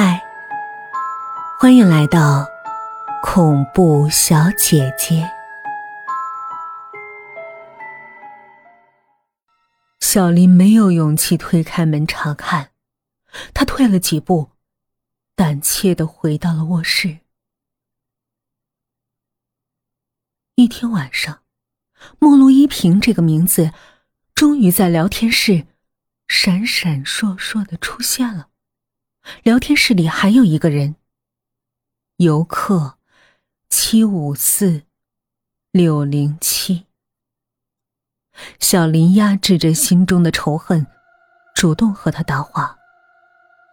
嗨，欢迎来到恐怖小姐姐。小林没有勇气推开门查看，他退了几步，胆怯的回到了卧室。一天晚上，莫路依萍这个名字终于在聊天室闪闪烁烁的出现了。聊天室里还有一个人，游客七五四六零七。小林压制着心中的仇恨，主动和他搭话：“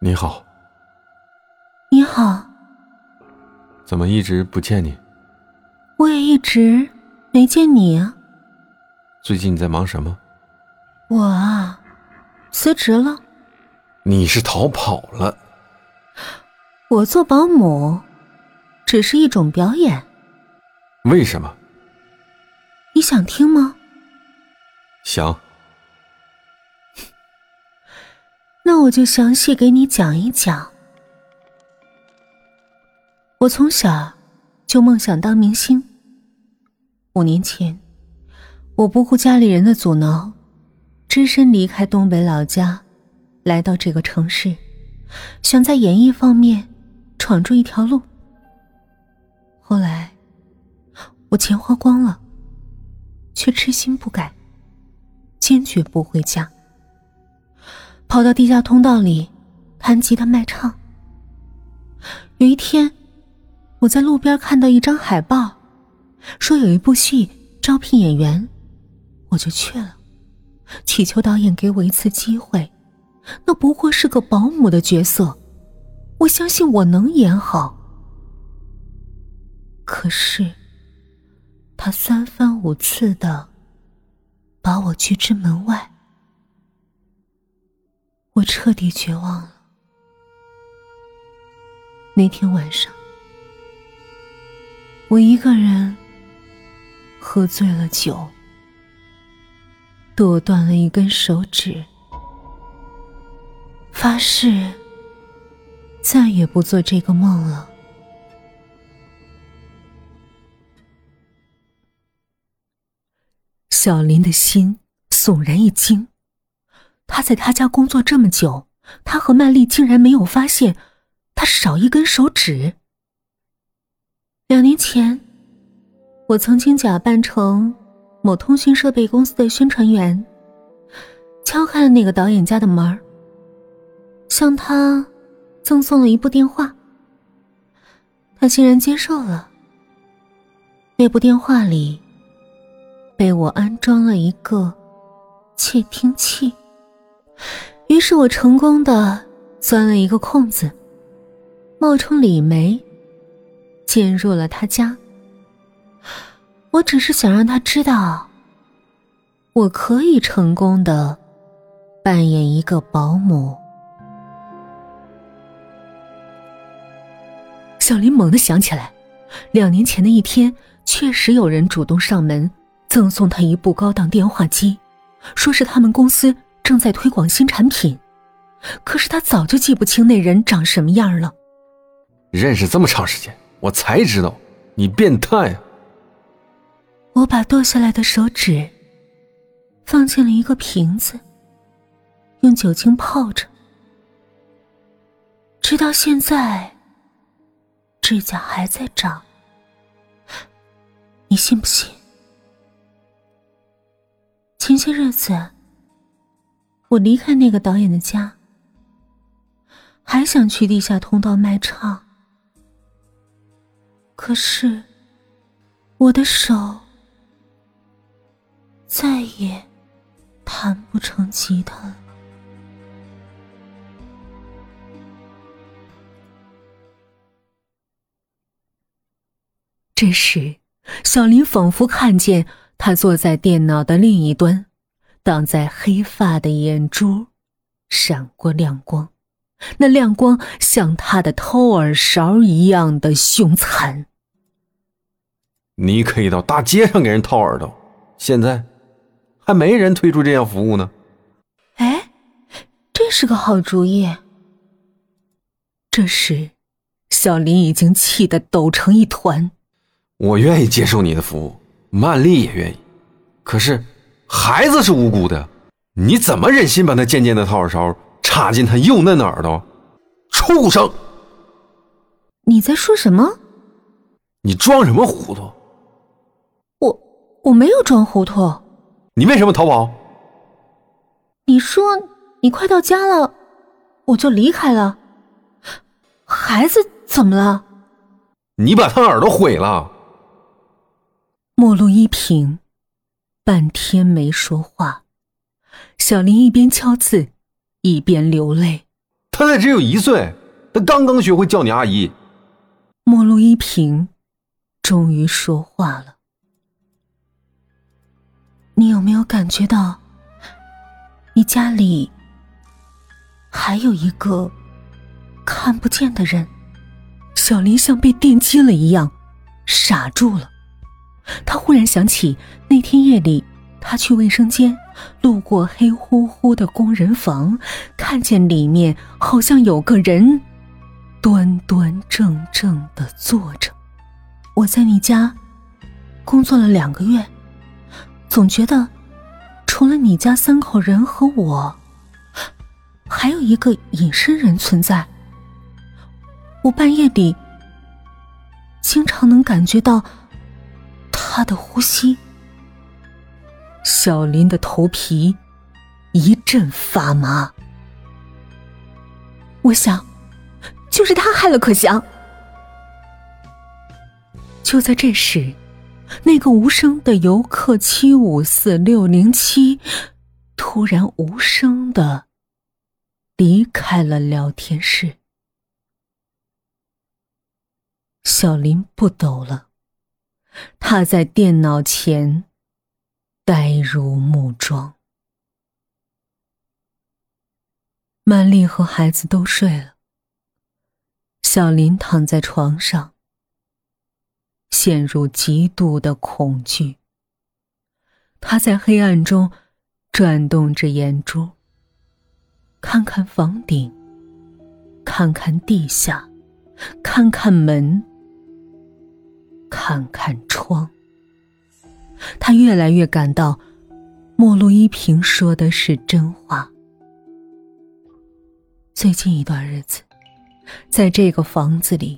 你好。”“你好。”“怎么一直不见你？”“我也一直没见你啊。”“最近你在忙什么？”“我啊，辞职了。”“你是逃跑了？”“我做保姆，只是一种表演。”“为什么？”“你想听吗？”想，那我就详细给你讲一讲。我从小就梦想当明星。五年前，我不顾家里人的阻挠，只身离开东北老家，来到这个城市，想在演艺方面闯出一条路。后来，我钱花光了，却痴心不改。坚决不回家，跑到地下通道里弹吉他卖唱。有一天，我在路边看到一张海报，说有一部戏招聘演员，我就去了，祈求导演给我一次机会。那不过是个保姆的角色，我相信我能演好。可是，他三番五次的。把我拒之门外，我彻底绝望了。那天晚上，我一个人喝醉了酒，剁断了一根手指，发誓再也不做这个梦了。小林的心悚然一惊，他在他家工作这么久，他和曼丽竟然没有发现他少一根手指。两年前，我曾经假扮成某通讯设备公司的宣传员，敲开了那个导演家的门儿向他赠送了一部电话，他竟然接受了。那部电话里。被我安装了一个窃听器，于是我成功的钻了一个空子，冒充李梅，进入了他家。我只是想让他知道，我可以成功的扮演一个保姆。小林猛地想起来，两年前的一天，确实有人主动上门。赠送他一部高档电话机，说是他们公司正在推广新产品。可是他早就记不清那人长什么样了。认识这么长时间，我才知道你变态啊！我把剁下来的手指放进了一个瓶子，用酒精泡着，直到现在，指甲还在长。你信不信？前些日子，我离开那个导演的家，还想去地下通道卖唱，可是我的手再也弹不成吉他了。这时，小林仿佛看见。他坐在电脑的另一端，挡在黑发的眼珠闪过亮光，那亮光像他的掏耳勺一样的凶残。你可以到大街上给人掏耳朵，现在还没人推出这样服务呢。哎，这是个好主意。这时，小林已经气得抖成一团。我愿意接受你的服务，曼丽也愿意。可是，孩子是无辜的，你怎么忍心把那尖尖的掏耳勺插进他幼嫩的耳朵？畜生！你在说什么？你装什么糊涂？我我没有装糊涂。你为什么逃跑？你说你快到家了，我就离开了。孩子怎么了？你把他耳朵毁了。莫路一平半天没说话，小林一边敲字一边流泪。他才只有一岁，他刚刚学会叫你阿姨。莫路一平终于说话了：“你有没有感觉到，你家里还有一个看不见的人？”小林像被电击了一样，傻住了。他忽然想起那天夜里，他去卫生间，路过黑乎乎的工人房，看见里面好像有个人，端端正正的坐着。我在你家工作了两个月，总觉得除了你家三口人和我，还有一个隐身人存在。我半夜里经常能感觉到。他的呼吸，小林的头皮一阵发麻。我想，就是他害了可祥。就在这时，那个无声的游客七五四六零七突然无声的离开了聊天室。小林不抖了。他在电脑前呆如木桩。曼丽和孩子都睡了，小林躺在床上，陷入极度的恐惧。他在黑暗中转动着眼珠，看看房顶，看看地下，看看门。看看窗，他越来越感到莫路一平说的是真话。最近一段日子，在这个房子里，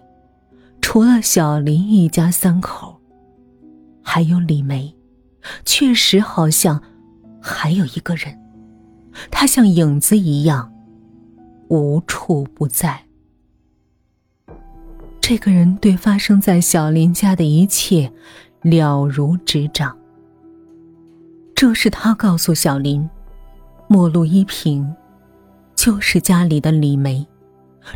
除了小林一家三口，还有李梅，确实好像还有一个人，他像影子一样无处不在。这个人对发生在小林家的一切了如指掌。正是他告诉小林，陌路依萍就是家里的李梅。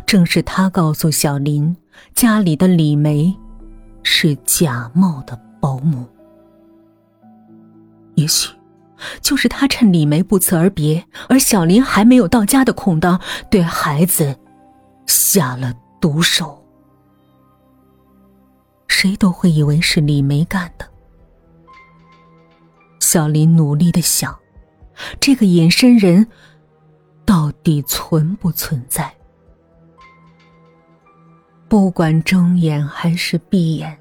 正是他告诉小林，家里的李梅是假冒的保姆。也许，就是他趁李梅不辞而别，而小林还没有到家的空当，对孩子下了毒手。谁都会以为是李梅干的。小林努力的想，这个隐身人到底存不存在？不管睁眼还是闭眼，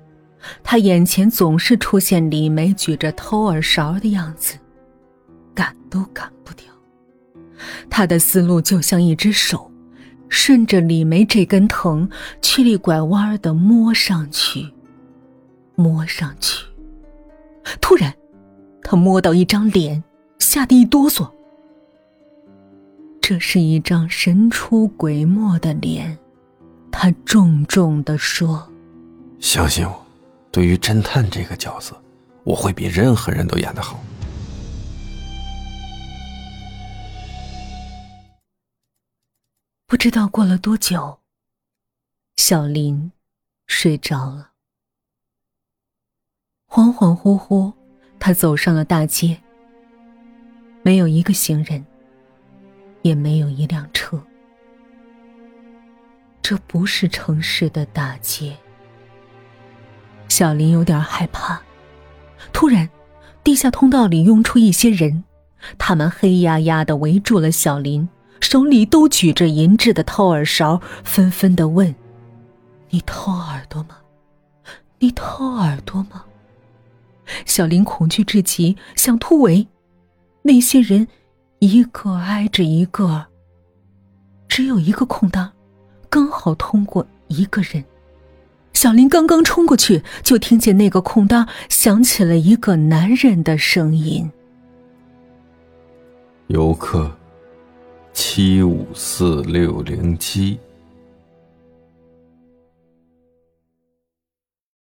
他眼前总是出现李梅举着偷耳勺的样子，赶都赶不掉。他的思路就像一只手，顺着李梅这根藤，曲里拐弯的摸上去。摸上去，突然，他摸到一张脸，吓得一哆嗦。这是一张神出鬼没的脸，他重重的说：“相信我，对于侦探这个角色，我会比任何人都演得好。”不知道过了多久，小林睡着了。恍恍惚惚，他走上了大街。没有一个行人，也没有一辆车。这不是城市的大街。小林有点害怕。突然，地下通道里涌出一些人，他们黑压压的围住了小林，手里都举着银质的掏耳勺，纷纷的问：“你掏耳朵吗？你掏耳朵吗？”小林恐惧至极，想突围。那些人一个挨着一个，只有一个空档，刚好通过一个人。小林刚刚冲过去，就听见那个空档响起了一个男人的声音：“游客。”七五四六零七。